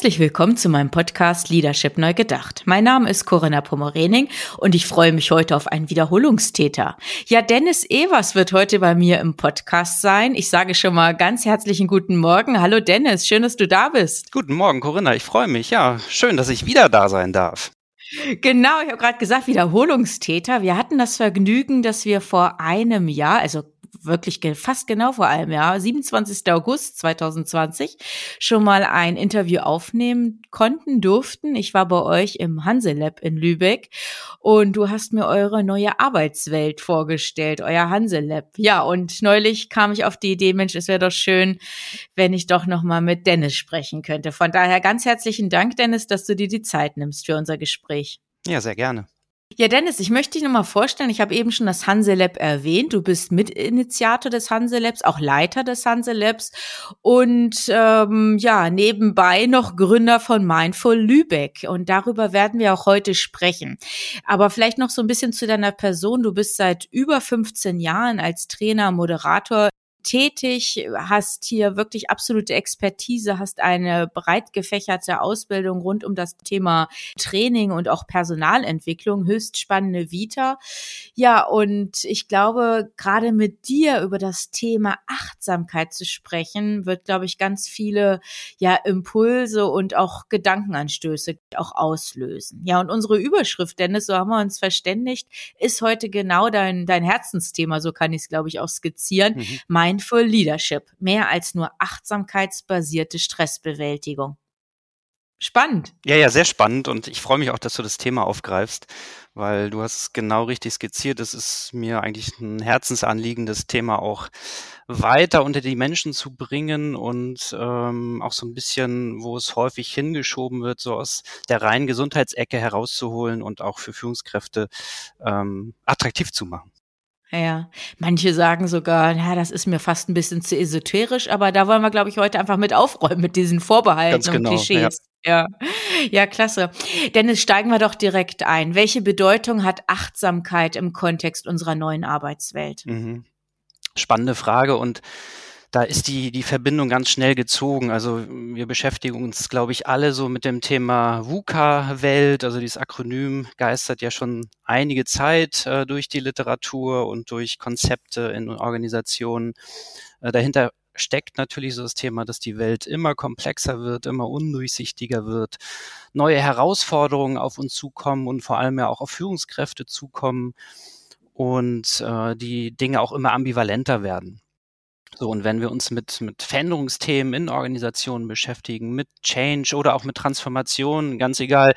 Herzlich willkommen zu meinem Podcast Leadership Neu Gedacht. Mein Name ist Corinna Pomorening und ich freue mich heute auf einen Wiederholungstäter. Ja, Dennis Evers wird heute bei mir im Podcast sein. Ich sage schon mal ganz herzlichen guten Morgen. Hallo Dennis, schön, dass du da bist. Guten Morgen, Corinna. Ich freue mich. Ja, schön, dass ich wieder da sein darf. Genau, ich habe gerade gesagt, Wiederholungstäter. Wir hatten das Vergnügen, dass wir vor einem Jahr, also wirklich fast genau vor einem Jahr, 27. August 2020, schon mal ein Interview aufnehmen konnten, durften. Ich war bei euch im Hanselab in Lübeck und du hast mir eure neue Arbeitswelt vorgestellt, euer Hanselab. Ja, und neulich kam ich auf die Idee, Mensch, es wäre doch schön, wenn ich doch noch mal mit Dennis sprechen könnte. Von daher ganz herzlichen Dank, Dennis, dass du dir die Zeit nimmst für unser Gespräch. Ja, sehr gerne. Ja, Dennis, ich möchte dich nochmal vorstellen. Ich habe eben schon das Hanselab erwähnt. Du bist Mitinitiator des Hanselabs, auch Leiter des Hanselabs und ähm, ja, nebenbei noch Gründer von Mindful Lübeck. Und darüber werden wir auch heute sprechen. Aber vielleicht noch so ein bisschen zu deiner Person. Du bist seit über 15 Jahren als Trainer, Moderator tätig, hast hier wirklich absolute Expertise, hast eine breit gefächerte Ausbildung rund um das Thema Training und auch Personalentwicklung, höchst spannende Vita. Ja, und ich glaube, gerade mit dir über das Thema Achtsamkeit zu sprechen, wird, glaube ich, ganz viele ja Impulse und auch Gedankenanstöße auch auslösen. Ja, und unsere Überschrift, Dennis, so haben wir uns verständigt, ist heute genau dein, dein Herzensthema, so kann ich es, glaube ich, auch skizzieren. Mhm. Mindful Leadership, mehr als nur achtsamkeitsbasierte Stressbewältigung. Spannend. Ja, ja, sehr spannend und ich freue mich auch, dass du das Thema aufgreifst, weil du hast es genau richtig skizziert. Es ist mir eigentlich ein Herzensanliegen, das Thema auch weiter unter die Menschen zu bringen und ähm, auch so ein bisschen, wo es häufig hingeschoben wird, so aus der reinen Gesundheitsecke herauszuholen und auch für Führungskräfte ähm, attraktiv zu machen. Ja, manche sagen sogar, ja, das ist mir fast ein bisschen zu esoterisch, aber da wollen wir, glaube ich, heute einfach mit aufräumen mit diesen Vorbehalten genau, und Klischees. Ja. ja. ja, klasse. Dennis, steigen wir doch direkt ein. Welche Bedeutung hat Achtsamkeit im Kontext unserer neuen Arbeitswelt? Mhm. Spannende Frage und da ist die, die Verbindung ganz schnell gezogen. Also wir beschäftigen uns, glaube ich, alle so mit dem Thema VUCA-Welt. Also dieses Akronym geistert ja schon einige Zeit äh, durch die Literatur und durch Konzepte in Organisationen. Äh, dahinter steckt natürlich so das Thema, dass die Welt immer komplexer wird, immer undurchsichtiger wird, neue Herausforderungen auf uns zukommen und vor allem ja auch auf Führungskräfte zukommen und äh, die Dinge auch immer ambivalenter werden. So, und wenn wir uns mit, mit Veränderungsthemen in Organisationen beschäftigen, mit Change oder auch mit Transformation, ganz egal,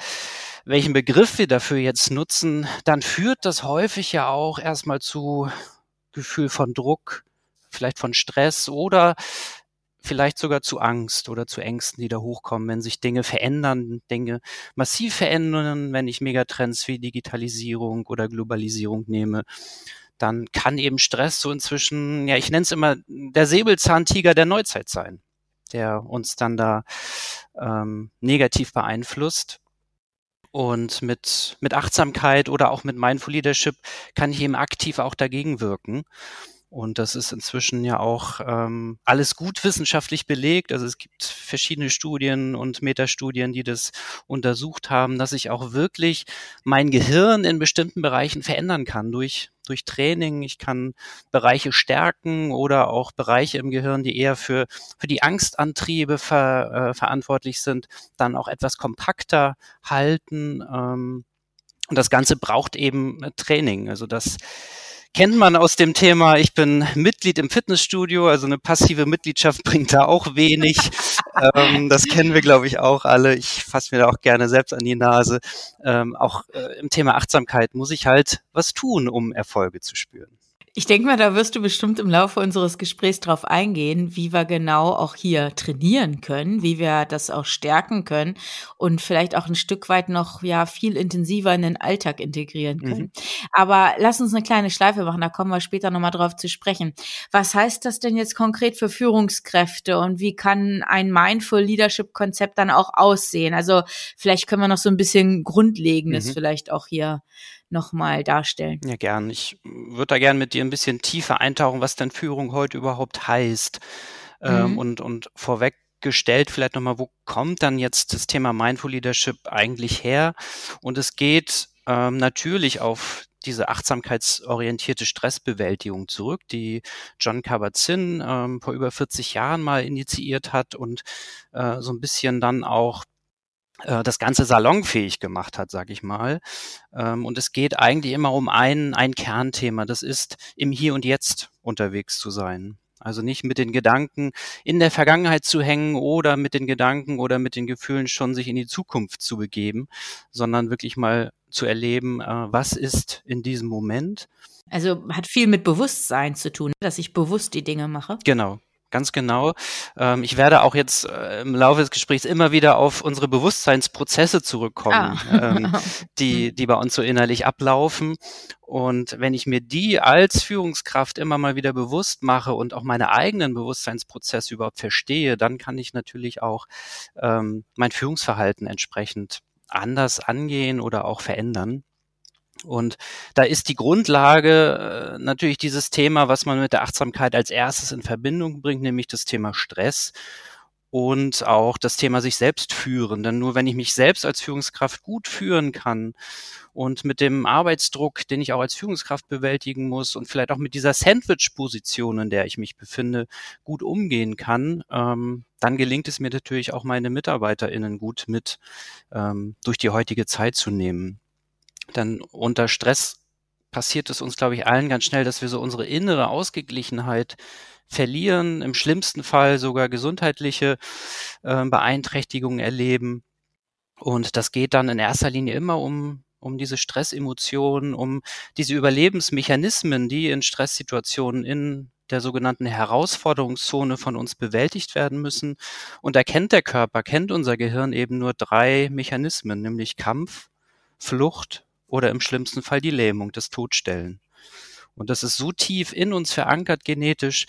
welchen Begriff wir dafür jetzt nutzen, dann führt das häufig ja auch erstmal zu Gefühl von Druck, vielleicht von Stress oder vielleicht sogar zu Angst oder zu Ängsten, die da hochkommen, wenn sich Dinge verändern, Dinge massiv verändern, wenn ich Megatrends wie Digitalisierung oder Globalisierung nehme dann kann eben Stress so inzwischen, ja, ich nenne es immer der Säbelzahntiger der Neuzeit sein, der uns dann da ähm, negativ beeinflusst. Und mit, mit Achtsamkeit oder auch mit Mindful Leadership kann ich eben aktiv auch dagegen wirken. Und das ist inzwischen ja auch ähm, alles gut wissenschaftlich belegt. Also es gibt verschiedene Studien und Metastudien, die das untersucht haben, dass ich auch wirklich mein Gehirn in bestimmten Bereichen verändern kann durch durch Training. Ich kann Bereiche stärken oder auch Bereiche im Gehirn, die eher für, für die Angstantriebe ver, äh, verantwortlich sind, dann auch etwas kompakter halten. Ähm, und das Ganze braucht eben Training. Also das kennt man aus dem Thema, ich bin Mitglied im Fitnessstudio, also eine passive Mitgliedschaft bringt da auch wenig. Ähm, das kennen wir, glaube ich, auch alle. Ich fasse mir da auch gerne selbst an die Nase. Ähm, auch äh, im Thema Achtsamkeit muss ich halt was tun, um Erfolge zu spüren. Ich denke mal, da wirst du bestimmt im Laufe unseres Gesprächs drauf eingehen, wie wir genau auch hier trainieren können, wie wir das auch stärken können und vielleicht auch ein Stück weit noch ja viel intensiver in den Alltag integrieren können. Mhm. Aber lass uns eine kleine Schleife machen, da kommen wir später nochmal drauf zu sprechen. Was heißt das denn jetzt konkret für Führungskräfte und wie kann ein Mindful Leadership Konzept dann auch aussehen? Also vielleicht können wir noch so ein bisschen Grundlegendes mhm. vielleicht auch hier nochmal darstellen. Ja, gern. Ich würde da gern mit dir ein bisschen tiefer eintauchen, was denn Führung heute überhaupt heißt. Ähm, mhm. und, und vorweg gestellt vielleicht nochmal, wo kommt dann jetzt das Thema Mindful Leadership eigentlich her? Und es geht ähm, natürlich auf diese achtsamkeitsorientierte Stressbewältigung zurück, die John Kabat-Zinn ähm, vor über 40 Jahren mal initiiert hat und äh, so ein bisschen dann auch das Ganze salonfähig gemacht hat, sag ich mal. Ähm, und es geht eigentlich immer um ein, ein Kernthema. Das ist, im Hier und Jetzt unterwegs zu sein. Also nicht mit den Gedanken in der Vergangenheit zu hängen oder mit den Gedanken oder mit den Gefühlen schon sich in die Zukunft zu begeben, sondern wirklich mal zu erleben, äh, was ist in diesem Moment. Also hat viel mit Bewusstsein zu tun, dass ich bewusst die Dinge mache. Genau, ganz genau. Ähm, ich werde auch jetzt äh, im Laufe des Gesprächs immer wieder auf unsere Bewusstseinsprozesse zurückkommen, ah. ähm, die, hm. die bei uns so innerlich ablaufen. Und wenn ich mir die als Führungskraft immer mal wieder bewusst mache und auch meine eigenen Bewusstseinsprozesse überhaupt verstehe, dann kann ich natürlich auch ähm, mein Führungsverhalten entsprechend anders angehen oder auch verändern. Und da ist die Grundlage äh, natürlich dieses Thema, was man mit der Achtsamkeit als erstes in Verbindung bringt, nämlich das Thema Stress und auch das Thema sich selbst führen. Denn nur wenn ich mich selbst als Führungskraft gut führen kann und mit dem Arbeitsdruck, den ich auch als Führungskraft bewältigen muss und vielleicht auch mit dieser Sandwich-Position, in der ich mich befinde, gut umgehen kann, ähm, dann gelingt es mir natürlich auch meine MitarbeiterInnen gut mit ähm, durch die heutige Zeit zu nehmen dann unter Stress passiert es uns, glaube ich, allen ganz schnell, dass wir so unsere innere Ausgeglichenheit verlieren, im schlimmsten Fall sogar gesundheitliche äh, Beeinträchtigungen erleben. Und das geht dann in erster Linie immer um, um diese Stressemotionen, um diese Überlebensmechanismen, die in Stresssituationen in der sogenannten Herausforderungszone von uns bewältigt werden müssen. Und da kennt der Körper, kennt unser Gehirn eben nur drei Mechanismen, nämlich Kampf, Flucht oder im schlimmsten Fall die Lähmung, das Todstellen. Und das ist so tief in uns verankert genetisch,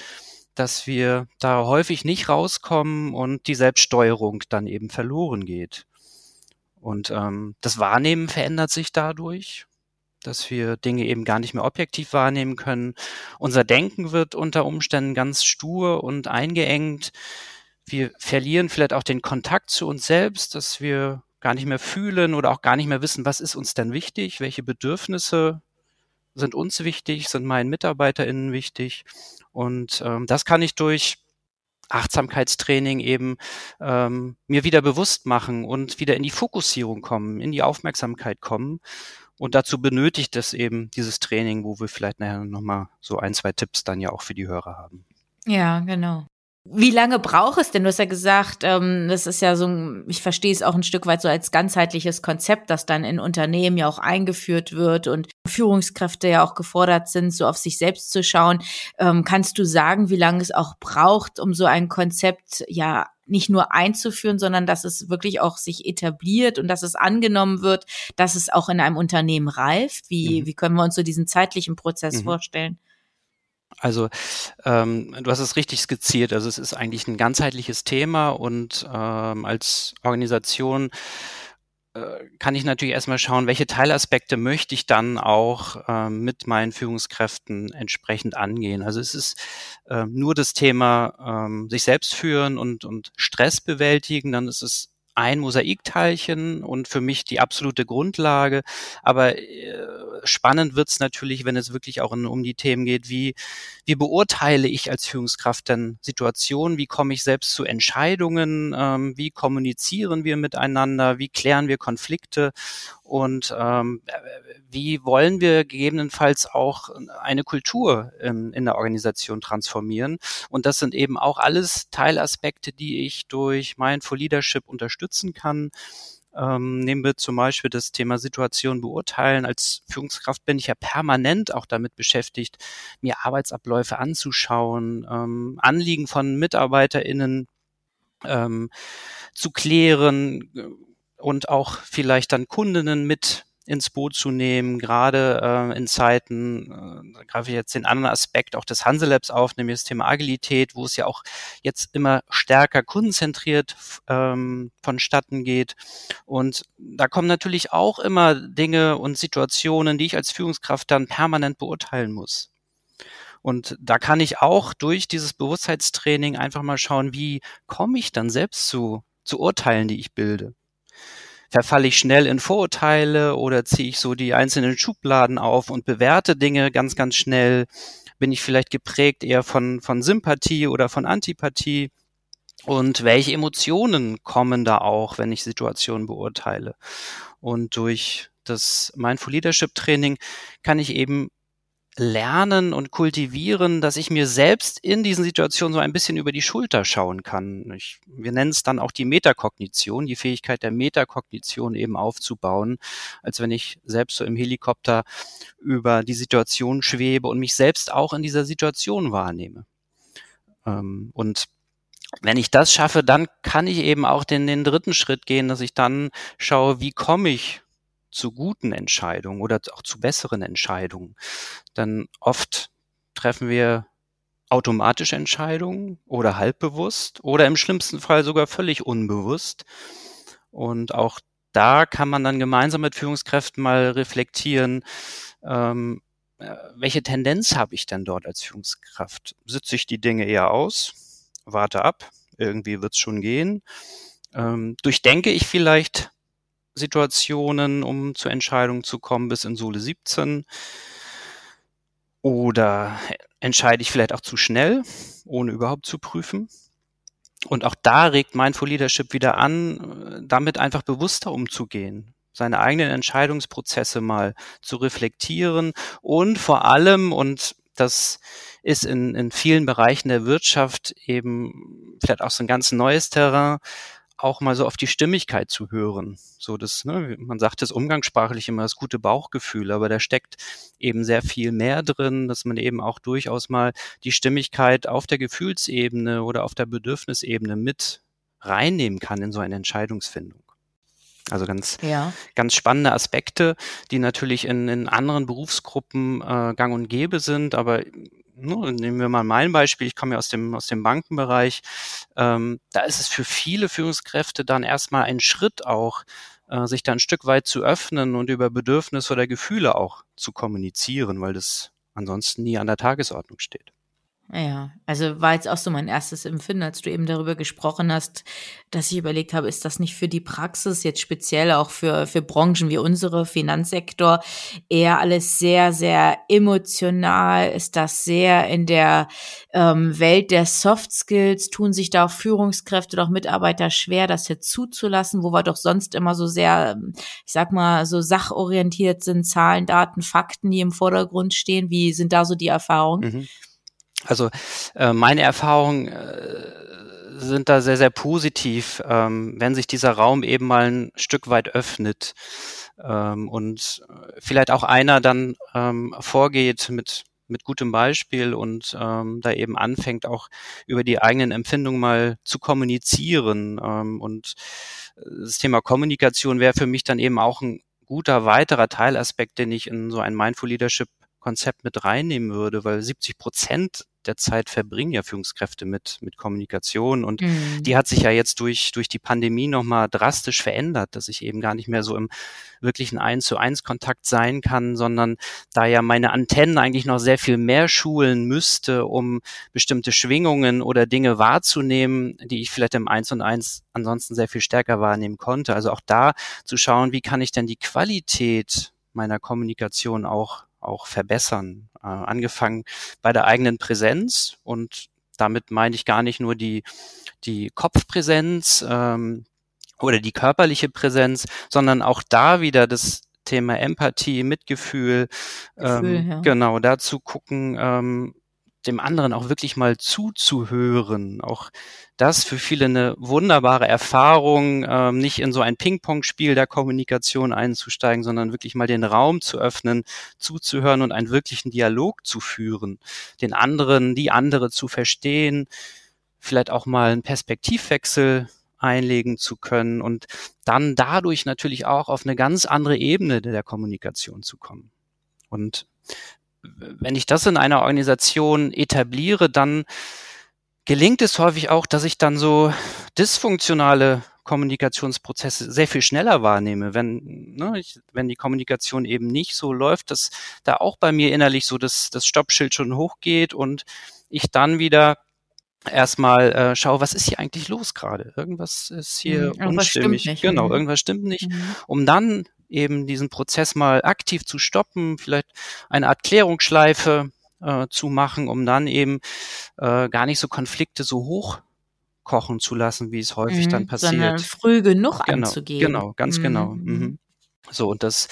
dass wir da häufig nicht rauskommen und die Selbststeuerung dann eben verloren geht. Und ähm, das Wahrnehmen verändert sich dadurch, dass wir Dinge eben gar nicht mehr objektiv wahrnehmen können. Unser Denken wird unter Umständen ganz stur und eingeengt. Wir verlieren vielleicht auch den Kontakt zu uns selbst, dass wir gar nicht mehr fühlen oder auch gar nicht mehr wissen, was ist uns denn wichtig, welche Bedürfnisse sind uns wichtig, sind meinen MitarbeiterInnen wichtig. Und ähm, das kann ich durch Achtsamkeitstraining eben ähm, mir wieder bewusst machen und wieder in die Fokussierung kommen, in die Aufmerksamkeit kommen. Und dazu benötigt es eben dieses Training, wo wir vielleicht nachher nochmal so ein, zwei Tipps dann ja auch für die Hörer haben. Ja, genau. Wie lange braucht es denn? Du hast ja gesagt, ähm, das ist ja so, ich verstehe es auch ein Stück weit so als ganzheitliches Konzept, das dann in Unternehmen ja auch eingeführt wird und Führungskräfte ja auch gefordert sind, so auf sich selbst zu schauen. Ähm, kannst du sagen, wie lange es auch braucht, um so ein Konzept ja nicht nur einzuführen, sondern dass es wirklich auch sich etabliert und dass es angenommen wird, dass es auch in einem Unternehmen reift? Wie, mhm. wie können wir uns so diesen zeitlichen Prozess mhm. vorstellen? Also ähm, du hast es richtig skizziert. Also es ist eigentlich ein ganzheitliches Thema und ähm, als Organisation äh, kann ich natürlich erstmal schauen, welche Teilaspekte möchte ich dann auch ähm, mit meinen Führungskräften entsprechend angehen. Also es ist ähm, nur das Thema ähm, sich selbst führen und, und Stress bewältigen, dann ist es ein Mosaikteilchen und für mich die absolute Grundlage. Aber äh, spannend wird's natürlich, wenn es wirklich auch in, um die Themen geht, wie, wie beurteile ich als Führungskraft denn Situationen, wie komme ich selbst zu Entscheidungen, ähm, wie kommunizieren wir miteinander, wie klären wir Konflikte und ähm, wie wollen wir gegebenenfalls auch eine Kultur in, in der Organisation transformieren. Und das sind eben auch alles Teilaspekte, die ich durch Mindful Leadership unterstützen kann. Ähm, nehmen wir zum Beispiel das Thema Situation beurteilen. Als Führungskraft bin ich ja permanent auch damit beschäftigt, mir Arbeitsabläufe anzuschauen, ähm, Anliegen von MitarbeiterInnen ähm, zu klären und auch vielleicht dann Kundinnen mit ins Boot zu nehmen, gerade äh, in Zeiten, äh, da greife ich jetzt den anderen Aspekt auch des Hanselabs auf, nämlich das Thema Agilität, wo es ja auch jetzt immer stärker kundenzentriert ähm, vonstatten geht. Und da kommen natürlich auch immer Dinge und Situationen, die ich als Führungskraft dann permanent beurteilen muss. Und da kann ich auch durch dieses Bewusstheitstraining einfach mal schauen, wie komme ich dann selbst zu, zu Urteilen, die ich bilde verfalle ich schnell in Vorurteile oder ziehe ich so die einzelnen Schubladen auf und bewerte Dinge ganz, ganz schnell? Bin ich vielleicht geprägt eher von, von Sympathie oder von Antipathie? Und welche Emotionen kommen da auch, wenn ich Situationen beurteile? Und durch das Mindful Leadership Training kann ich eben lernen und kultivieren, dass ich mir selbst in diesen Situationen so ein bisschen über die Schulter schauen kann. Ich, wir nennen es dann auch die Metakognition, die Fähigkeit der Metakognition eben aufzubauen, als wenn ich selbst so im Helikopter über die Situation schwebe und mich selbst auch in dieser Situation wahrnehme. Ähm, und wenn ich das schaffe, dann kann ich eben auch den, den dritten Schritt gehen, dass ich dann schaue, wie komme ich zu guten Entscheidungen oder auch zu besseren Entscheidungen. Dann oft treffen wir automatische Entscheidungen oder halbbewusst oder im schlimmsten Fall sogar völlig unbewusst. Und auch da kann man dann gemeinsam mit Führungskräften mal reflektieren, ähm, äh, welche Tendenz habe ich denn dort als Führungskraft? Sitze ich die Dinge eher aus, warte ab, irgendwie wird es schon gehen. Ähm, durchdenke ich vielleicht Situationen, um zu Entscheidungen zu kommen, bis in Sohle 17? Oder entscheide ich vielleicht auch zu schnell, ohne überhaupt zu prüfen? Und auch da regt Mindful Leadership wieder an, damit einfach bewusster umzugehen, seine eigenen Entscheidungsprozesse mal zu reflektieren und vor allem, und das ist in, in vielen Bereichen der Wirtschaft eben vielleicht auch so ein ganz neues Terrain, auch mal so auf die Stimmigkeit zu hören. So das, ne, man sagt das umgangssprachlich immer das gute Bauchgefühl, aber da steckt eben sehr viel mehr drin, dass man eben auch durchaus mal die Stimmigkeit auf der Gefühlsebene oder auf der Bedürfnisebene mit reinnehmen kann in so eine Entscheidungsfindung. Also ganz, ja. ganz spannende Aspekte, die natürlich in, in anderen Berufsgruppen äh, gang und gäbe sind, aber ne, nehmen wir mal mein Beispiel, ich komme ja aus dem, aus dem Bankenbereich, ähm, da ist es für viele Führungskräfte dann erstmal ein Schritt auch, äh, sich da ein Stück weit zu öffnen und über Bedürfnisse oder Gefühle auch zu kommunizieren, weil das ansonsten nie an der Tagesordnung steht. Ja, also war jetzt auch so mein erstes Empfinden, als du eben darüber gesprochen hast, dass ich überlegt habe, ist das nicht für die Praxis jetzt speziell auch für, für Branchen wie unsere, Finanzsektor, eher alles sehr, sehr emotional? Ist das sehr in der ähm, Welt der Soft Skills? Tun sich da auch Führungskräfte, doch Mitarbeiter schwer, das jetzt zuzulassen, wo wir doch sonst immer so sehr, ich sag mal, so sachorientiert sind, Zahlen, Daten, Fakten, die im Vordergrund stehen? Wie sind da so die Erfahrungen? Mhm. Also äh, meine Erfahrungen äh, sind da sehr, sehr positiv, ähm, wenn sich dieser Raum eben mal ein Stück weit öffnet ähm, und vielleicht auch einer dann ähm, vorgeht mit mit gutem Beispiel und ähm, da eben anfängt auch über die eigenen Empfindungen mal zu kommunizieren ähm, und das Thema Kommunikation wäre für mich dann eben auch ein guter weiterer Teilaspekt, den ich in so ein Mindful Leadership Konzept mit reinnehmen würde, weil 70 Prozent der Zeit verbringen ja Führungskräfte mit, mit Kommunikation und mhm. die hat sich ja jetzt durch, durch die Pandemie nochmal drastisch verändert, dass ich eben gar nicht mehr so im wirklichen Eins zu eins Kontakt sein kann, sondern da ja meine Antennen eigentlich noch sehr viel mehr schulen müsste, um bestimmte Schwingungen oder Dinge wahrzunehmen, die ich vielleicht im Eins und Eins ansonsten sehr viel stärker wahrnehmen konnte. Also auch da zu schauen, wie kann ich denn die Qualität meiner Kommunikation auch auch verbessern. Äh, angefangen bei der eigenen Präsenz und damit meine ich gar nicht nur die, die Kopfpräsenz ähm, oder die körperliche Präsenz, sondern auch da wieder das Thema Empathie, Mitgefühl, Gefühl, ähm, ja. genau, dazu gucken, ähm, dem anderen auch wirklich mal zuzuhören. Auch das für viele eine wunderbare Erfahrung, ähm, nicht in so ein Ping-Pong-Spiel der Kommunikation einzusteigen, sondern wirklich mal den Raum zu öffnen, zuzuhören und einen wirklichen Dialog zu führen, den anderen, die andere zu verstehen, vielleicht auch mal einen Perspektivwechsel einlegen zu können und dann dadurch natürlich auch auf eine ganz andere Ebene der Kommunikation zu kommen. Und wenn ich das in einer Organisation etabliere, dann gelingt es häufig auch, dass ich dann so dysfunktionale Kommunikationsprozesse sehr viel schneller wahrnehme, wenn, ne, ich, wenn die Kommunikation eben nicht so läuft, dass da auch bei mir innerlich so das, das Stoppschild schon hochgeht und ich dann wieder erstmal äh, schaue, was ist hier eigentlich los gerade? Irgendwas ist hier mhm, unstimmig. Nicht, genau, irgendwas stimmt nicht. Mhm. Um dann eben diesen Prozess mal aktiv zu stoppen, vielleicht eine Art Klärungsschleife äh, zu machen, um dann eben äh, gar nicht so Konflikte so hoch kochen zu lassen, wie es häufig mhm, dann passiert. Sondern früh genug genau, anzugehen. Genau, ganz genau. Mhm. mhm. So, und das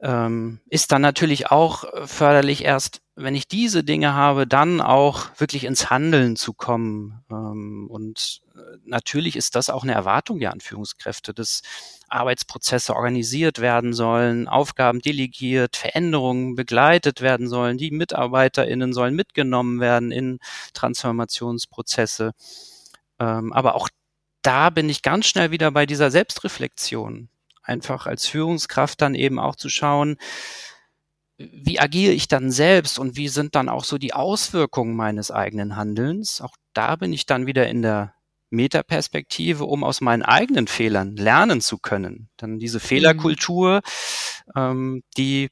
ähm, ist dann natürlich auch förderlich erst, wenn ich diese Dinge habe, dann auch wirklich ins Handeln zu kommen. Ähm, und äh, natürlich ist das auch eine Erwartung der Anführungskräfte, dass Arbeitsprozesse organisiert werden sollen, Aufgaben delegiert, Veränderungen begleitet werden sollen, die MitarbeiterInnen sollen mitgenommen werden in Transformationsprozesse. Ähm, aber auch da bin ich ganz schnell wieder bei dieser Selbstreflexion einfach als Führungskraft dann eben auch zu schauen, wie agiere ich dann selbst und wie sind dann auch so die Auswirkungen meines eigenen Handelns. Auch da bin ich dann wieder in der Metaperspektive, um aus meinen eigenen Fehlern lernen zu können. Dann diese mhm. Fehlerkultur, ähm, die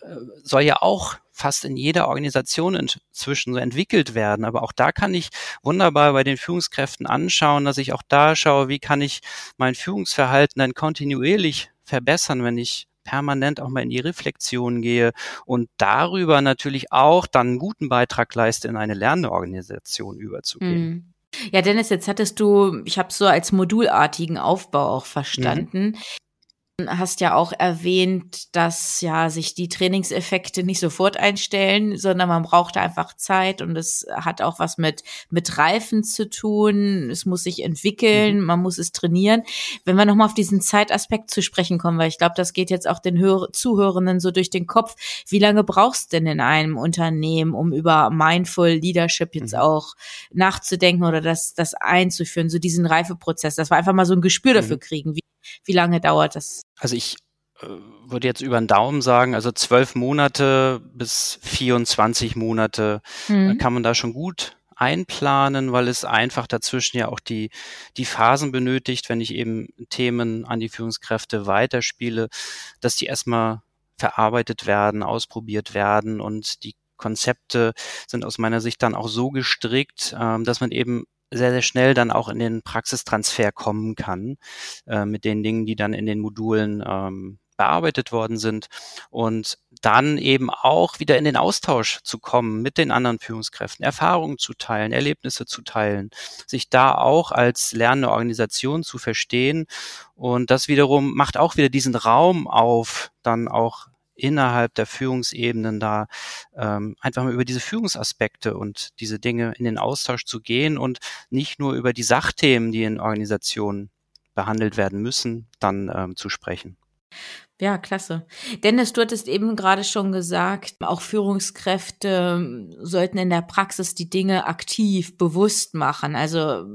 äh, soll ja auch fast in jeder Organisation inzwischen so entwickelt werden. Aber auch da kann ich wunderbar bei den Führungskräften anschauen, dass ich auch da schaue, wie kann ich mein Führungsverhalten dann kontinuierlich verbessern, wenn ich permanent auch mal in die Reflexion gehe und darüber natürlich auch dann einen guten Beitrag leiste, in eine lernende Organisation überzugehen. Ja, Dennis, jetzt hattest du, ich habe so als modulartigen Aufbau auch verstanden. Mhm hast ja auch erwähnt, dass ja sich die Trainingseffekte nicht sofort einstellen, sondern man braucht einfach Zeit und es hat auch was mit mit Reifen zu tun. Es muss sich entwickeln, mhm. man muss es trainieren. Wenn wir noch mal auf diesen Zeitaspekt zu sprechen kommen, weil ich glaube, das geht jetzt auch den Hör Zuhörenden so durch den Kopf. Wie lange brauchst du denn in einem Unternehmen, um über Mindful Leadership jetzt mhm. auch nachzudenken oder das das einzuführen, so diesen Reifeprozess, dass wir einfach mal so ein Gespür mhm. dafür kriegen, wie wie lange dauert das? Also ich äh, würde jetzt über den Daumen sagen, also zwölf Monate bis 24 Monate mhm. kann man da schon gut einplanen, weil es einfach dazwischen ja auch die, die Phasen benötigt, wenn ich eben Themen an die Führungskräfte weiterspiele, dass die erstmal verarbeitet werden, ausprobiert werden und die Konzepte sind aus meiner Sicht dann auch so gestrickt, ähm, dass man eben sehr, sehr schnell dann auch in den Praxistransfer kommen kann äh, mit den Dingen, die dann in den Modulen ähm, bearbeitet worden sind. Und dann eben auch wieder in den Austausch zu kommen mit den anderen Führungskräften, Erfahrungen zu teilen, Erlebnisse zu teilen, sich da auch als lernende Organisation zu verstehen. Und das wiederum macht auch wieder diesen Raum auf, dann auch innerhalb der Führungsebenen da ähm, einfach mal über diese Führungsaspekte und diese Dinge in den Austausch zu gehen und nicht nur über die Sachthemen, die in Organisationen behandelt werden müssen, dann ähm, zu sprechen. Ja, klasse. Dennis, du hattest eben gerade schon gesagt, auch Führungskräfte ähm, sollten in der Praxis die Dinge aktiv, bewusst machen. Also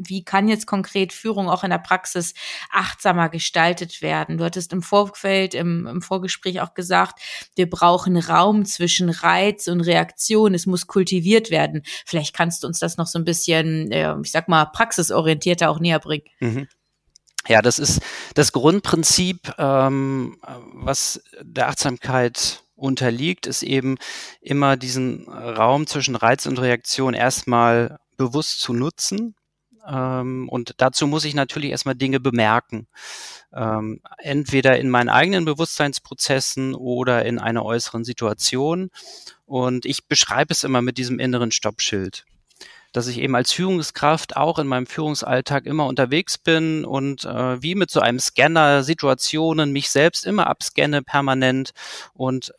wie kann jetzt konkret Führung auch in der Praxis achtsamer gestaltet werden? Du hattest im Vorfeld, im, im Vorgespräch auch gesagt, wir brauchen Raum zwischen Reiz und Reaktion. Es muss kultiviert werden. Vielleicht kannst du uns das noch so ein bisschen, äh, ich sag mal, praxisorientierter auch näher bringen. Mhm. Ja, das ist das Grundprinzip, ähm, was der Achtsamkeit unterliegt, ist eben immer diesen Raum zwischen Reiz und Reaktion erstmal bewusst zu nutzen ähm, und dazu muss ich natürlich erstmal Dinge bemerken. Ähm, entweder in meinen eigenen Bewusstseinsprozessen oder in einer äußeren Situation. Und ich beschreibe es immer mit diesem inneren Stoppschild dass ich eben als Führungskraft auch in meinem Führungsalltag immer unterwegs bin und äh, wie mit so einem Scanner Situationen mich selbst immer abscanne permanent und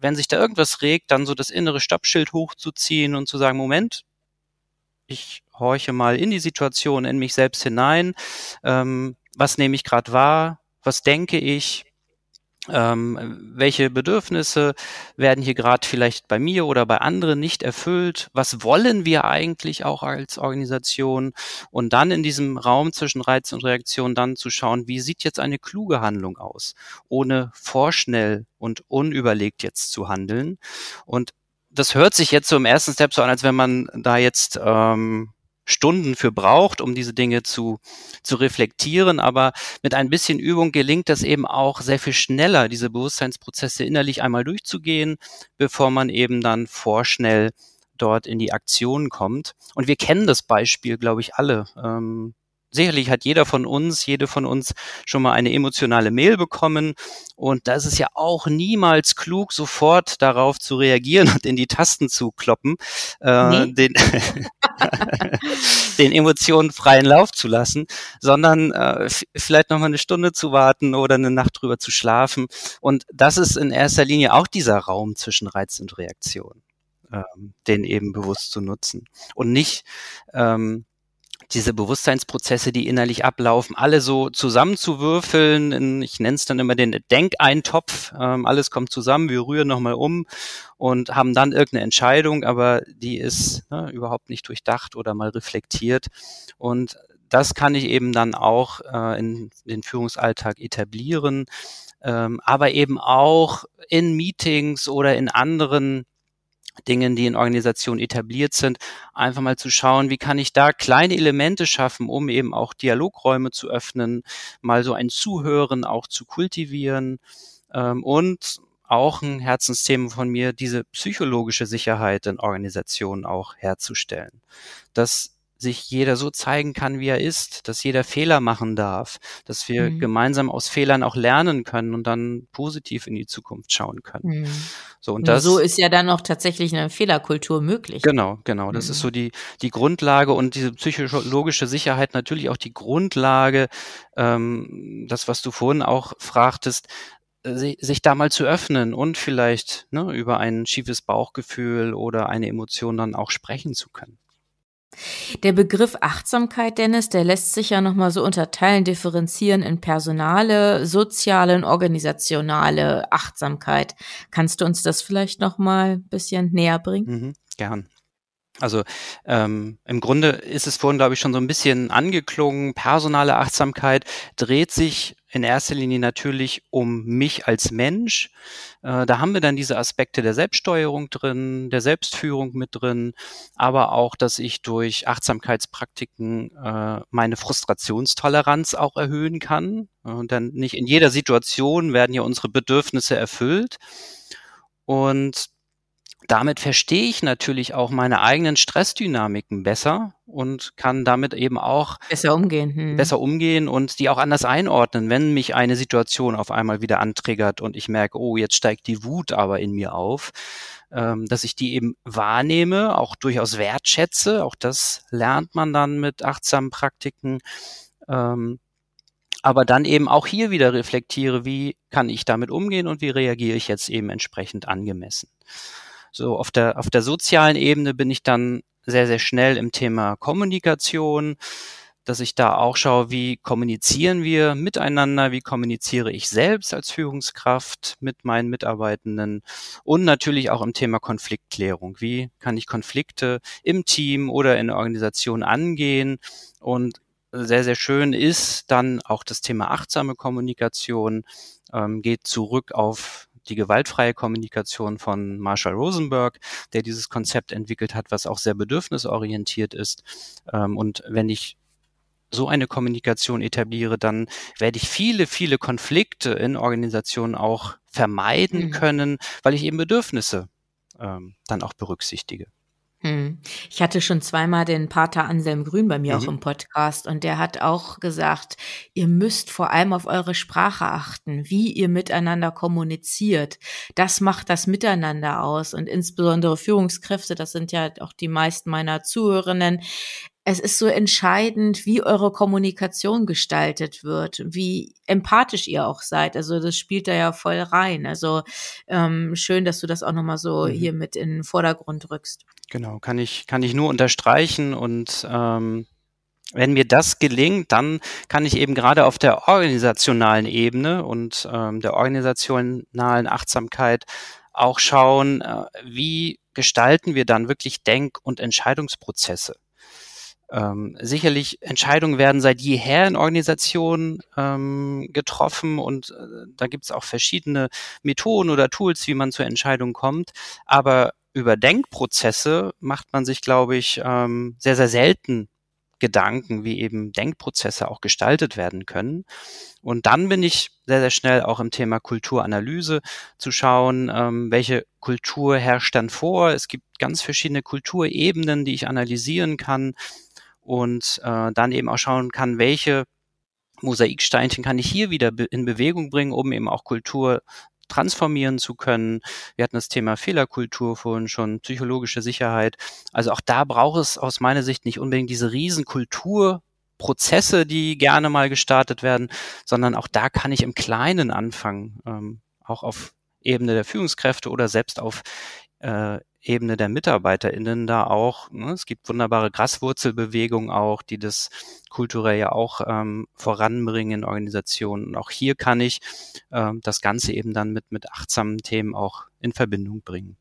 wenn sich da irgendwas regt, dann so das innere Stoppschild hochzuziehen und zu sagen, Moment, ich horche mal in die Situation, in mich selbst hinein. Ähm, was nehme ich gerade wahr? Was denke ich? Ähm, welche Bedürfnisse werden hier gerade vielleicht bei mir oder bei anderen nicht erfüllt? Was wollen wir eigentlich auch als Organisation? Und dann in diesem Raum zwischen Reiz und Reaktion dann zu schauen, wie sieht jetzt eine kluge Handlung aus, ohne vorschnell und unüberlegt jetzt zu handeln. Und das hört sich jetzt so im ersten Step so an, als wenn man da jetzt ähm, Stunden für braucht, um diese Dinge zu, zu reflektieren. Aber mit ein bisschen Übung gelingt das eben auch sehr viel schneller, diese Bewusstseinsprozesse innerlich einmal durchzugehen, bevor man eben dann vorschnell dort in die Aktion kommt. Und wir kennen das Beispiel, glaube ich, alle. Ähm, Sicherlich hat jeder von uns, jede von uns schon mal eine emotionale Mail bekommen. Und da ist es ja auch niemals klug, sofort darauf zu reagieren und in die Tasten zu kloppen, äh, nee. den, den Emotionen freien Lauf zu lassen, sondern äh, vielleicht noch mal eine Stunde zu warten oder eine Nacht drüber zu schlafen. Und das ist in erster Linie auch dieser Raum zwischen Reiz und Reaktion, ähm, den eben bewusst zu nutzen und nicht ähm, diese Bewusstseinsprozesse, die innerlich ablaufen, alle so zusammenzuwürfeln. In, ich nenne es dann immer den Denkeintopf. Ähm, alles kommt zusammen, wir rühren nochmal um und haben dann irgendeine Entscheidung, aber die ist ne, überhaupt nicht durchdacht oder mal reflektiert. Und das kann ich eben dann auch äh, in den Führungsalltag etablieren, ähm, aber eben auch in Meetings oder in anderen Dingen, die in Organisationen etabliert sind, einfach mal zu schauen, wie kann ich da kleine Elemente schaffen, um eben auch Dialogräume zu öffnen, mal so ein Zuhören auch zu kultivieren ähm, und auch ein Herzensthema von mir, diese psychologische Sicherheit in Organisationen auch herzustellen. Das sich jeder so zeigen kann, wie er ist, dass jeder Fehler machen darf, dass wir mhm. gemeinsam aus Fehlern auch lernen können und dann positiv in die Zukunft schauen können. Mhm. So und das so ist ja dann auch tatsächlich eine Fehlerkultur möglich. Genau, genau. Das mhm. ist so die die Grundlage und diese psychologische Sicherheit natürlich auch die Grundlage. Ähm, das, was du vorhin auch fragtest, sich da mal zu öffnen und vielleicht ne, über ein schiefes Bauchgefühl oder eine Emotion dann auch sprechen zu können. Der Begriff Achtsamkeit, Dennis, der lässt sich ja nochmal so unterteilen, differenzieren in personale, soziale und organisationale Achtsamkeit. Kannst du uns das vielleicht nochmal ein bisschen näher bringen? Mhm, gern. Also ähm, im Grunde ist es vorhin, glaube ich, schon so ein bisschen angeklungen. Personale Achtsamkeit dreht sich in erster Linie natürlich um mich als Mensch. Äh, da haben wir dann diese Aspekte der Selbststeuerung drin, der Selbstführung mit drin, aber auch, dass ich durch Achtsamkeitspraktiken äh, meine Frustrationstoleranz auch erhöhen kann. Und dann nicht in jeder Situation werden ja unsere Bedürfnisse erfüllt. Und damit verstehe ich natürlich auch meine eigenen Stressdynamiken besser und kann damit eben auch besser umgehen. Hm. Besser umgehen und die auch anders einordnen, wenn mich eine Situation auf einmal wieder antriggert und ich merke, oh, jetzt steigt die Wut aber in mir auf, ähm, dass ich die eben wahrnehme, auch durchaus wertschätze. Auch das lernt man dann mit achtsamen Praktiken. Ähm, aber dann eben auch hier wieder reflektiere, wie kann ich damit umgehen und wie reagiere ich jetzt eben entsprechend angemessen. So auf der, auf der sozialen Ebene bin ich dann sehr, sehr schnell im Thema Kommunikation, dass ich da auch schaue, wie kommunizieren wir miteinander, wie kommuniziere ich selbst als Führungskraft mit meinen Mitarbeitenden und natürlich auch im Thema Konfliktklärung. Wie kann ich Konflikte im Team oder in der Organisation angehen? Und sehr, sehr schön ist dann auch das Thema achtsame Kommunikation, ähm, geht zurück auf die gewaltfreie Kommunikation von Marshall Rosenberg, der dieses Konzept entwickelt hat, was auch sehr bedürfnisorientiert ist. Ähm, und wenn ich so eine Kommunikation etabliere, dann werde ich viele, viele Konflikte in Organisationen auch vermeiden mhm. können, weil ich eben Bedürfnisse ähm, dann auch berücksichtige. Hm. Ich hatte schon zweimal den Pater Anselm Grün bei mir mhm. auch im Podcast und der hat auch gesagt, ihr müsst vor allem auf eure Sprache achten, wie ihr miteinander kommuniziert. Das macht das Miteinander aus und insbesondere Führungskräfte, das sind ja auch die meisten meiner Zuhörerinnen, es ist so entscheidend, wie eure Kommunikation gestaltet wird, wie empathisch ihr auch seid. Also das spielt da ja voll rein. Also ähm, schön, dass du das auch nochmal so mhm. hier mit in den Vordergrund rückst. Genau, kann ich, kann ich nur unterstreichen und ähm, wenn mir das gelingt, dann kann ich eben gerade auf der organisationalen Ebene und ähm, der organisationalen Achtsamkeit auch schauen, äh, wie gestalten wir dann wirklich Denk- und Entscheidungsprozesse. Ähm, sicherlich Entscheidungen werden seit jeher in Organisationen ähm, getroffen und äh, da gibt es auch verschiedene Methoden oder Tools, wie man zur Entscheidung kommt. Aber über Denkprozesse macht man sich, glaube ich, ähm, sehr, sehr selten Gedanken, wie eben Denkprozesse auch gestaltet werden können. Und dann bin ich sehr, sehr schnell auch im Thema Kulturanalyse zu schauen, ähm, welche Kultur herrscht dann vor. Es gibt ganz verschiedene Kulturebenen, die ich analysieren kann und äh, dann eben auch schauen kann, welche Mosaiksteinchen kann ich hier wieder in Bewegung bringen, um eben auch Kultur transformieren zu können. Wir hatten das Thema Fehlerkultur vorhin schon, psychologische Sicherheit. Also auch da braucht es aus meiner Sicht nicht unbedingt diese Riesenkulturprozesse, die gerne mal gestartet werden, sondern auch da kann ich im Kleinen anfangen, ähm, auch auf Ebene der Führungskräfte oder selbst auf äh, Ebene der MitarbeiterInnen da auch. Ne? Es gibt wunderbare Graswurzelbewegungen auch, die das kulturell ja auch ähm, voranbringen in Organisationen. Und auch hier kann ich ähm, das Ganze eben dann mit, mit achtsamen Themen auch in Verbindung bringen.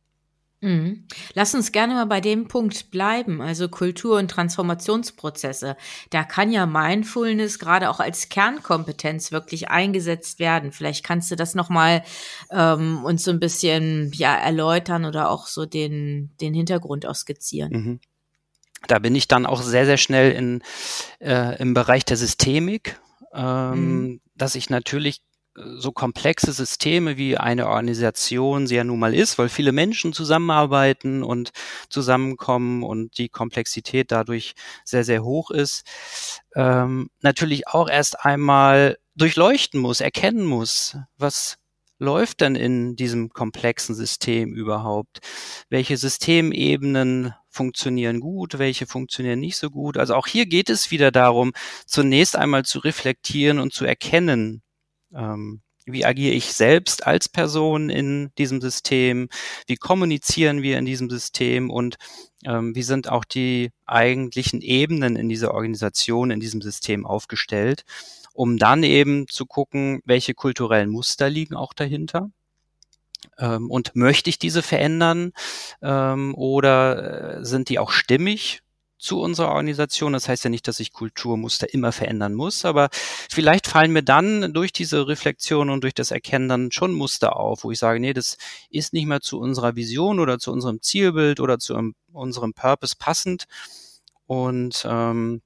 Mhm. Lass uns gerne mal bei dem Punkt bleiben, also Kultur- und Transformationsprozesse. Da kann ja Mindfulness gerade auch als Kernkompetenz wirklich eingesetzt werden. Vielleicht kannst du das nochmal ähm, uns so ein bisschen ja, erläutern oder auch so den, den Hintergrund auch skizzieren. Mhm. Da bin ich dann auch sehr, sehr schnell in, äh, im Bereich der Systemik, ähm, mhm. dass ich natürlich so komplexe Systeme wie eine Organisation sie ja nun mal ist, weil viele Menschen zusammenarbeiten und zusammenkommen und die Komplexität dadurch sehr, sehr hoch ist, ähm, natürlich auch erst einmal durchleuchten muss, erkennen muss, was läuft denn in diesem komplexen System überhaupt? Welche Systemebenen funktionieren gut, welche funktionieren nicht so gut? Also auch hier geht es wieder darum, zunächst einmal zu reflektieren und zu erkennen, ähm, wie agiere ich selbst als Person in diesem System? Wie kommunizieren wir in diesem System? Und ähm, wie sind auch die eigentlichen Ebenen in dieser Organisation, in diesem System aufgestellt? Um dann eben zu gucken, welche kulturellen Muster liegen auch dahinter. Ähm, und möchte ich diese verändern ähm, oder äh, sind die auch stimmig? Zu unserer Organisation. Das heißt ja nicht, dass ich Kulturmuster immer verändern muss, aber vielleicht fallen mir dann durch diese Reflexion und durch das Erkennen dann schon Muster auf, wo ich sage, nee, das ist nicht mehr zu unserer Vision oder zu unserem Zielbild oder zu unserem Purpose passend. Und ähm,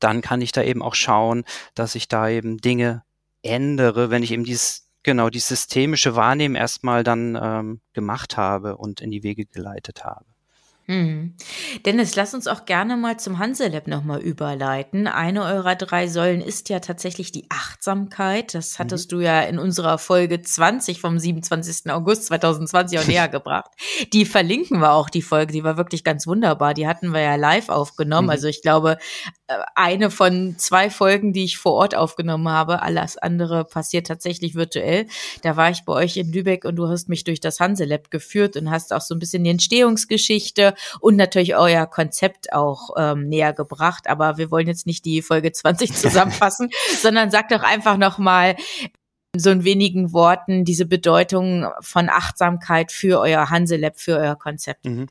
dann kann ich da eben auch schauen, dass ich da eben Dinge ändere, wenn ich eben dieses genau die systemische Wahrnehmen erstmal dann ähm, gemacht habe und in die Wege geleitet habe. Mhm. Dennis, lass uns auch gerne mal zum Hanselab nochmal überleiten. Eine eurer drei Säulen ist ja tatsächlich die Achtsamkeit. Das hattest mhm. du ja in unserer Folge 20 vom 27. August 2020 auch näher gebracht. Die verlinken wir auch, die Folge. Die war wirklich ganz wunderbar. Die hatten wir ja live aufgenommen. Mhm. Also ich glaube, äh, eine von zwei Folgen, die ich vor Ort aufgenommen habe. Alles andere passiert tatsächlich virtuell. Da war ich bei euch in Lübeck und du hast mich durch das Hanselab geführt und hast auch so ein bisschen die Entstehungsgeschichte und natürlich euer Konzept auch ähm, näher gebracht. Aber wir wollen jetzt nicht die Folge 20 zusammenfassen, sondern sagt doch einfach nochmal so in wenigen Worten diese Bedeutung von Achtsamkeit für euer Hanselab, für euer Konzept. Mhm.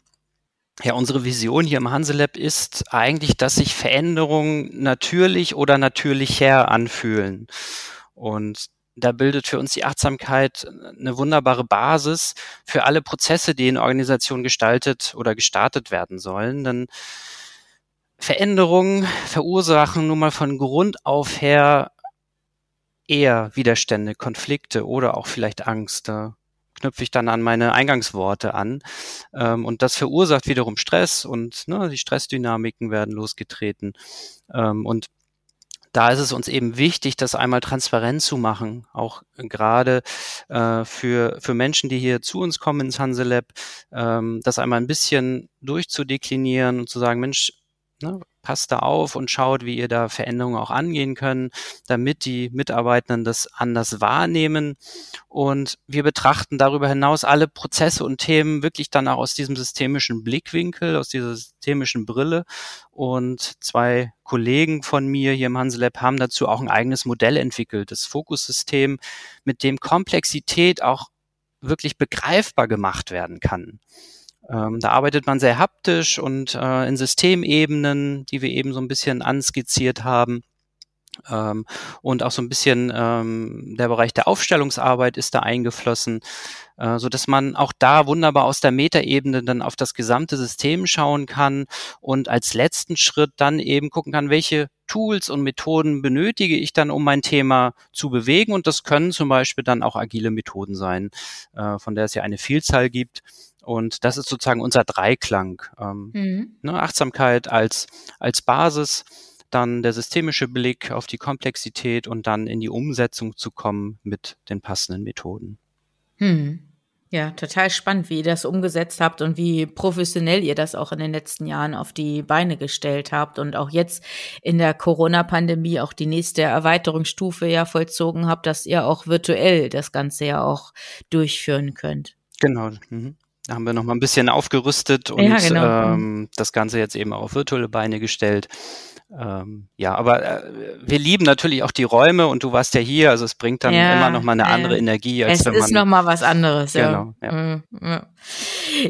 Ja, unsere Vision hier im Hanselab ist eigentlich, dass sich Veränderungen natürlich oder natürlicher anfühlen. Und da bildet für uns die Achtsamkeit eine wunderbare Basis für alle Prozesse, die in Organisationen gestaltet oder gestartet werden sollen. Denn Veränderungen verursachen nun mal von Grund auf her eher Widerstände, Konflikte oder auch vielleicht Angst. Da knüpfe ich dann an meine Eingangsworte an. Ähm, und das verursacht wiederum Stress und ne, die Stressdynamiken werden losgetreten. Ähm, und da ist es uns eben wichtig, das einmal transparent zu machen, auch gerade äh, für, für Menschen, die hier zu uns kommen ins Hanselab, ähm, das einmal ein bisschen durchzudeklinieren und zu sagen, Mensch, ne, passt da auf und schaut, wie ihr da Veränderungen auch angehen können, damit die Mitarbeitenden das anders wahrnehmen. Und wir betrachten darüber hinaus alle Prozesse und Themen wirklich dann auch aus diesem systemischen Blickwinkel, aus dieser systemischen Brille. Und zwei Kollegen von mir hier im Hanselab haben dazu auch ein eigenes Modell entwickelt, das Fokussystem, mit dem Komplexität auch wirklich begreifbar gemacht werden kann. Ähm, da arbeitet man sehr haptisch und äh, in Systemebenen, die wir eben so ein bisschen anskizziert haben. Ähm, und auch so ein bisschen ähm, der Bereich der Aufstellungsarbeit ist da eingeflossen, äh, so dass man auch da wunderbar aus der Metaebene dann auf das gesamte System schauen kann und als letzten Schritt dann eben gucken kann, welche Tools und Methoden benötige ich dann, um mein Thema zu bewegen. Und das können zum Beispiel dann auch agile Methoden sein, äh, von der es ja eine Vielzahl gibt. Und das ist sozusagen unser Dreiklang. Ähm, mhm. ne, Achtsamkeit als, als Basis, dann der systemische Blick auf die Komplexität und dann in die Umsetzung zu kommen mit den passenden Methoden. Mhm. Ja, total spannend, wie ihr das umgesetzt habt und wie professionell ihr das auch in den letzten Jahren auf die Beine gestellt habt und auch jetzt in der Corona-Pandemie auch die nächste Erweiterungsstufe ja vollzogen habt, dass ihr auch virtuell das Ganze ja auch durchführen könnt. Genau. Mhm. Da haben wir noch mal ein bisschen aufgerüstet und ja, genau. ähm, das Ganze jetzt eben auf virtuelle Beine gestellt. Ähm, ja, aber äh, wir lieben natürlich auch die Räume und du warst ja hier, also es bringt dann ja, immer noch mal eine andere Energie, als es wenn man. Es ist noch mal was anderes, genau, ja. Mhm, ja.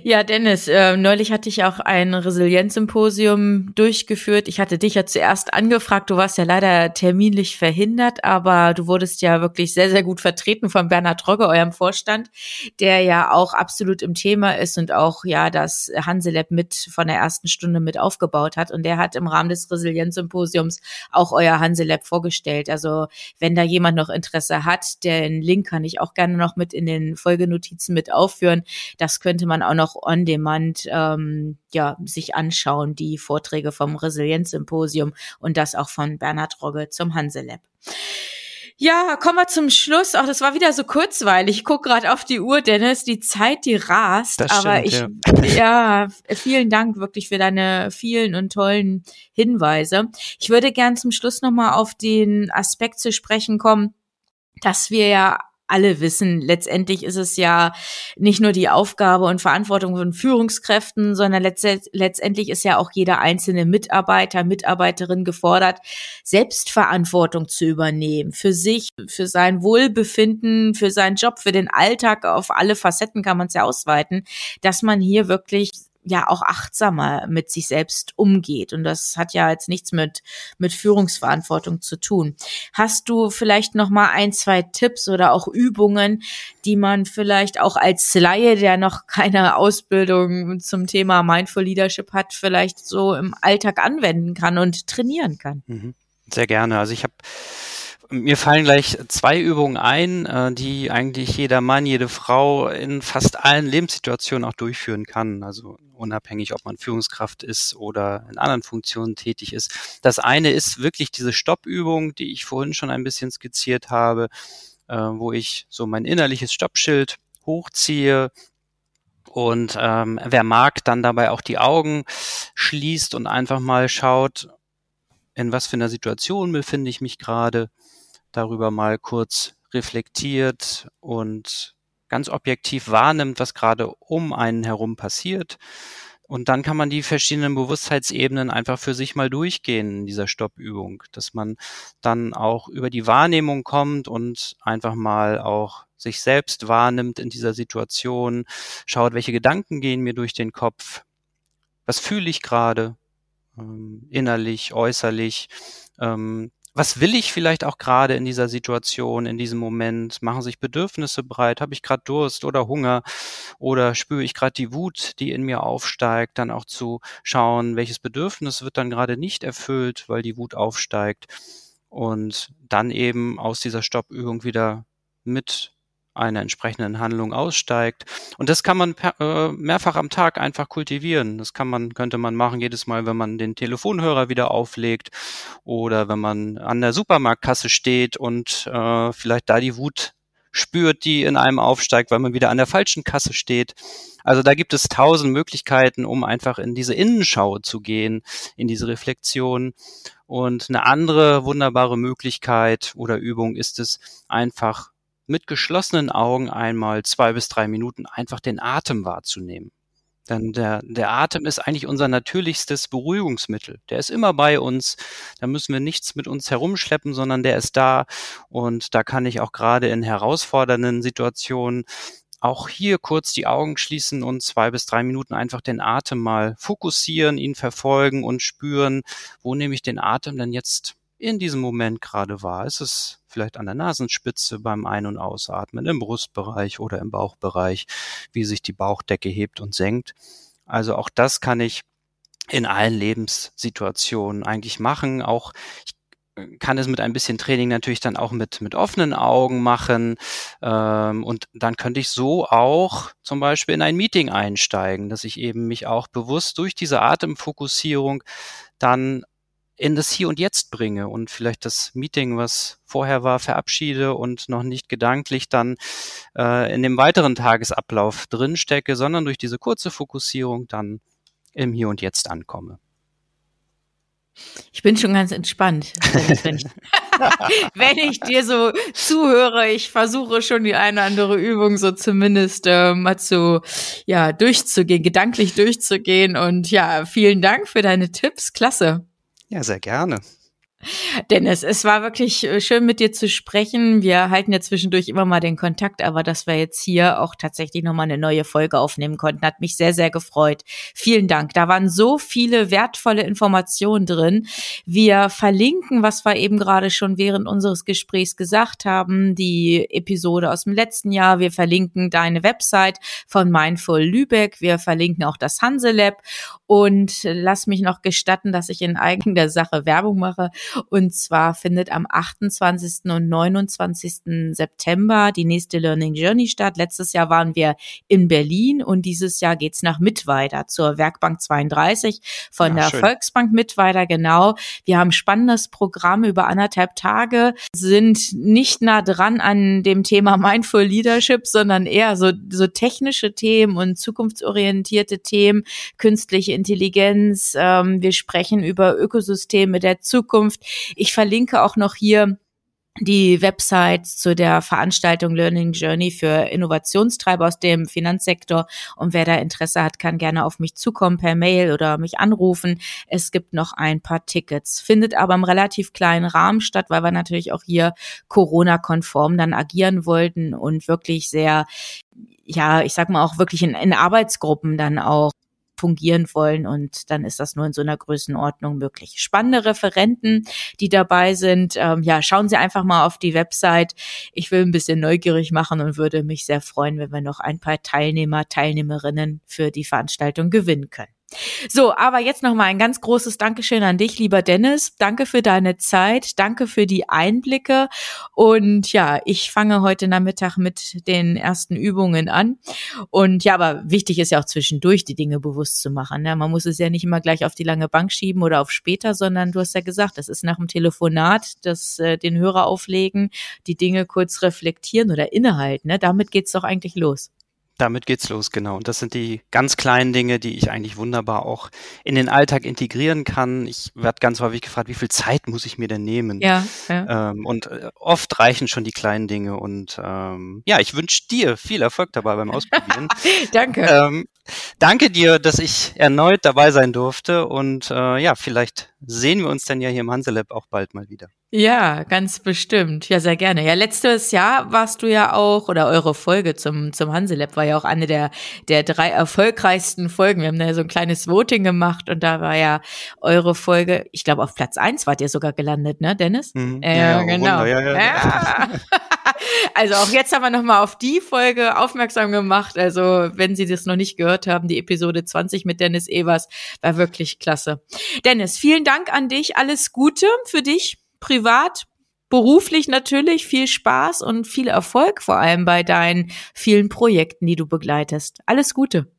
ja Dennis, äh, neulich hatte ich auch ein Resilienzsymposium durchgeführt. Ich hatte dich ja zuerst angefragt, du warst ja leider terminlich verhindert, aber du wurdest ja wirklich sehr, sehr gut vertreten von Bernhard Rogge, eurem Vorstand, der ja auch absolut im Thema ist und auch ja das Hanselab mit von der ersten Stunde mit aufgebaut hat und der hat im Rahmen des Resilienz Symposiums auch euer Hanselab vorgestellt. Also wenn da jemand noch Interesse hat, den Link kann ich auch gerne noch mit in den Folgenotizen mit aufführen. Das könnte man auch noch on demand ähm, ja sich anschauen, die Vorträge vom Resilienz-Symposium und das auch von Bernhard Rogge zum Hanselab. Ja, kommen wir zum Schluss. Auch das war wieder so kurzweilig. Ich gucke gerade auf die Uhr, Dennis. Die Zeit, die rast. Das aber stimmt, ich, ja. ja, vielen Dank wirklich für deine vielen und tollen Hinweise. Ich würde gern zum Schluss nochmal auf den Aspekt zu sprechen kommen, dass wir ja alle wissen, letztendlich ist es ja nicht nur die Aufgabe und Verantwortung von Führungskräften, sondern letztendlich ist ja auch jeder einzelne Mitarbeiter, Mitarbeiterin gefordert, Selbstverantwortung zu übernehmen für sich, für sein Wohlbefinden, für seinen Job, für den Alltag. Auf alle Facetten kann man es ja ausweiten, dass man hier wirklich ja auch achtsamer mit sich selbst umgeht. Und das hat ja jetzt nichts mit, mit Führungsverantwortung zu tun. Hast du vielleicht noch mal ein, zwei Tipps oder auch Übungen, die man vielleicht auch als Laie, der noch keine Ausbildung zum Thema Mindful Leadership hat, vielleicht so im Alltag anwenden kann und trainieren kann? Mhm. Sehr gerne. Also ich habe mir fallen gleich zwei Übungen ein, äh, die eigentlich jeder Mann, jede Frau in fast allen Lebenssituationen auch durchführen kann. Also unabhängig, ob man Führungskraft ist oder in anderen Funktionen tätig ist. Das eine ist wirklich diese Stoppübung, die ich vorhin schon ein bisschen skizziert habe, äh, wo ich so mein innerliches Stoppschild hochziehe, und ähm, wer mag, dann dabei auch die Augen schließt und einfach mal schaut, in was für einer Situation befinde ich mich gerade darüber mal kurz reflektiert und ganz objektiv wahrnimmt, was gerade um einen herum passiert. Und dann kann man die verschiedenen Bewusstheitsebenen einfach für sich mal durchgehen in dieser Stoppübung, dass man dann auch über die Wahrnehmung kommt und einfach mal auch sich selbst wahrnimmt in dieser Situation, schaut, welche Gedanken gehen mir durch den Kopf, was fühle ich gerade, ähm, innerlich, äußerlich, ähm, was will ich vielleicht auch gerade in dieser Situation, in diesem Moment? Machen sich Bedürfnisse breit? Habe ich gerade Durst oder Hunger? Oder spüre ich gerade die Wut, die in mir aufsteigt? Dann auch zu schauen, welches Bedürfnis wird dann gerade nicht erfüllt, weil die Wut aufsteigt. Und dann eben aus dieser Stoppübung wieder mit einer entsprechenden Handlung aussteigt. Und das kann man per, äh, mehrfach am Tag einfach kultivieren. Das kann man, könnte man machen jedes Mal, wenn man den Telefonhörer wieder auflegt oder wenn man an der Supermarktkasse steht und äh, vielleicht da die Wut spürt, die in einem aufsteigt, weil man wieder an der falschen Kasse steht. Also da gibt es tausend Möglichkeiten, um einfach in diese Innenschau zu gehen, in diese Reflexion. Und eine andere wunderbare Möglichkeit oder Übung ist es, einfach mit geschlossenen Augen einmal zwei bis drei Minuten einfach den Atem wahrzunehmen. Denn der, der Atem ist eigentlich unser natürlichstes Beruhigungsmittel. Der ist immer bei uns. Da müssen wir nichts mit uns herumschleppen, sondern der ist da. Und da kann ich auch gerade in herausfordernden Situationen auch hier kurz die Augen schließen und zwei bis drei Minuten einfach den Atem mal fokussieren, ihn verfolgen und spüren, wo nehme ich den Atem denn jetzt in diesem Moment gerade wahr? Ist es vielleicht an der Nasenspitze beim Ein- und Ausatmen, im Brustbereich oder im Bauchbereich, wie sich die Bauchdecke hebt und senkt? Also auch das kann ich in allen Lebenssituationen eigentlich machen. Auch ich kann es mit ein bisschen Training natürlich dann auch mit, mit offenen Augen machen. Ähm, und dann könnte ich so auch zum Beispiel in ein Meeting einsteigen, dass ich eben mich auch bewusst durch diese Atemfokussierung dann in das Hier und Jetzt bringe und vielleicht das Meeting, was vorher war, verabschiede und noch nicht gedanklich dann äh, in dem weiteren Tagesablauf drinstecke, sondern durch diese kurze Fokussierung dann im Hier und Jetzt ankomme. Ich bin schon ganz entspannt, wenn ich, wenn ich, dir so zuhöre. Ich versuche schon die eine oder andere Übung so zumindest äh, mal zu, ja, durchzugehen, gedanklich durchzugehen. Und ja, vielen Dank für deine Tipps. Klasse. Ja, sehr gerne. Dennis, es war wirklich äh, schön mit dir zu sprechen. Wir halten ja zwischendurch immer mal den Kontakt, aber dass wir jetzt hier auch tatsächlich nochmal eine neue Folge aufnehmen konnten, hat mich sehr, sehr gefreut. Vielen Dank. Da waren so viele wertvolle Informationen drin. Wir verlinken, was wir eben gerade schon während unseres Gesprächs gesagt haben, die Episode aus dem letzten Jahr. Wir verlinken deine Website von Mindful Lübeck. Wir verlinken auch das Hanselab und lass mich noch gestatten, dass ich in eigener Sache Werbung mache. Und zwar findet am 28. und 29. September die nächste Learning Journey statt. Letztes Jahr waren wir in Berlin und dieses Jahr geht's nach Mittweida zur Werkbank 32 von ja, der schön. Volksbank Mittweida. Genau. Wir haben spannendes Programm über anderthalb Tage, sind nicht nah dran an dem Thema Mindful Leadership, sondern eher so, so technische Themen und zukunftsorientierte Themen, künstliche Intelligenz. Ähm, wir sprechen über Ökosysteme der Zukunft. Ich verlinke auch noch hier die Website zu der Veranstaltung Learning Journey für Innovationstreiber aus dem Finanzsektor. Und wer da Interesse hat, kann gerne auf mich zukommen per Mail oder mich anrufen. Es gibt noch ein paar Tickets, findet aber im relativ kleinen Rahmen statt, weil wir natürlich auch hier Corona-konform dann agieren wollten und wirklich sehr ja, ich sag mal auch wirklich in, in Arbeitsgruppen dann auch fungieren wollen und dann ist das nur in so einer Größenordnung möglich. Spannende Referenten, die dabei sind. Ähm, ja, schauen Sie einfach mal auf die Website. Ich will ein bisschen neugierig machen und würde mich sehr freuen, wenn wir noch ein paar Teilnehmer, Teilnehmerinnen für die Veranstaltung gewinnen können. So, aber jetzt noch mal ein ganz großes Dankeschön an dich, lieber Dennis. Danke für deine Zeit, danke für die Einblicke und ja, ich fange heute Nachmittag mit den ersten Übungen an. Und ja, aber wichtig ist ja auch zwischendurch die Dinge bewusst zu machen. Ne? Man muss es ja nicht immer gleich auf die lange Bank schieben oder auf später, sondern du hast ja gesagt, das ist nach dem Telefonat, das äh, den Hörer auflegen, die Dinge kurz reflektieren oder innehalten. Ne? Damit geht's doch eigentlich los. Damit geht's los, genau. Und das sind die ganz kleinen Dinge, die ich eigentlich wunderbar auch in den Alltag integrieren kann. Ich werde ganz häufig gefragt, wie viel Zeit muss ich mir denn nehmen? Ja. ja. Ähm, und äh, oft reichen schon die kleinen Dinge. Und ähm, ja, ich wünsche dir viel Erfolg dabei beim Ausprobieren. danke. Ähm, danke dir, dass ich erneut dabei sein durfte. Und äh, ja, vielleicht sehen wir uns dann ja hier im Hanselab auch bald mal wieder. Ja, ganz bestimmt. Ja, sehr gerne. Ja, letztes Jahr warst du ja auch, oder eure Folge zum, zum Hanselab war ja auch eine der, der drei erfolgreichsten Folgen. Wir haben da so ein kleines Voting gemacht und da war ja eure Folge, ich glaube auf Platz eins wart ihr sogar gelandet, ne, Dennis? Mhm. Äh, ja, genau. Wunder, ja, ja. ja. also auch jetzt haben wir nochmal auf die Folge aufmerksam gemacht. Also wenn Sie das noch nicht gehört haben, die Episode 20 mit Dennis Evers war wirklich klasse. Dennis, vielen Dank an dich. Alles Gute für dich privat beruflich natürlich viel Spaß und viel Erfolg, vor allem bei deinen vielen Projekten, die du begleitest. Alles Gute.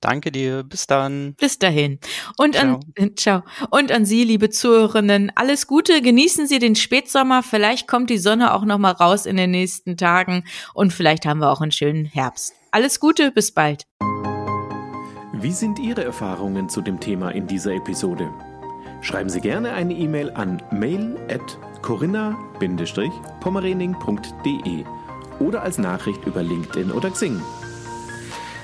Danke dir. Bis dann. Bis dahin. Und ciao. an, ciao. Und an Sie, liebe Zuhörerinnen, alles Gute. Genießen Sie den Spätsommer. Vielleicht kommt die Sonne auch noch mal raus in den nächsten Tagen und vielleicht haben wir auch einen schönen Herbst. Alles Gute. Bis bald. Wie sind Ihre Erfahrungen zu dem Thema in dieser Episode? Schreiben Sie gerne eine E-Mail an mail at corinna-pommerening.de oder als Nachricht über LinkedIn oder Xing.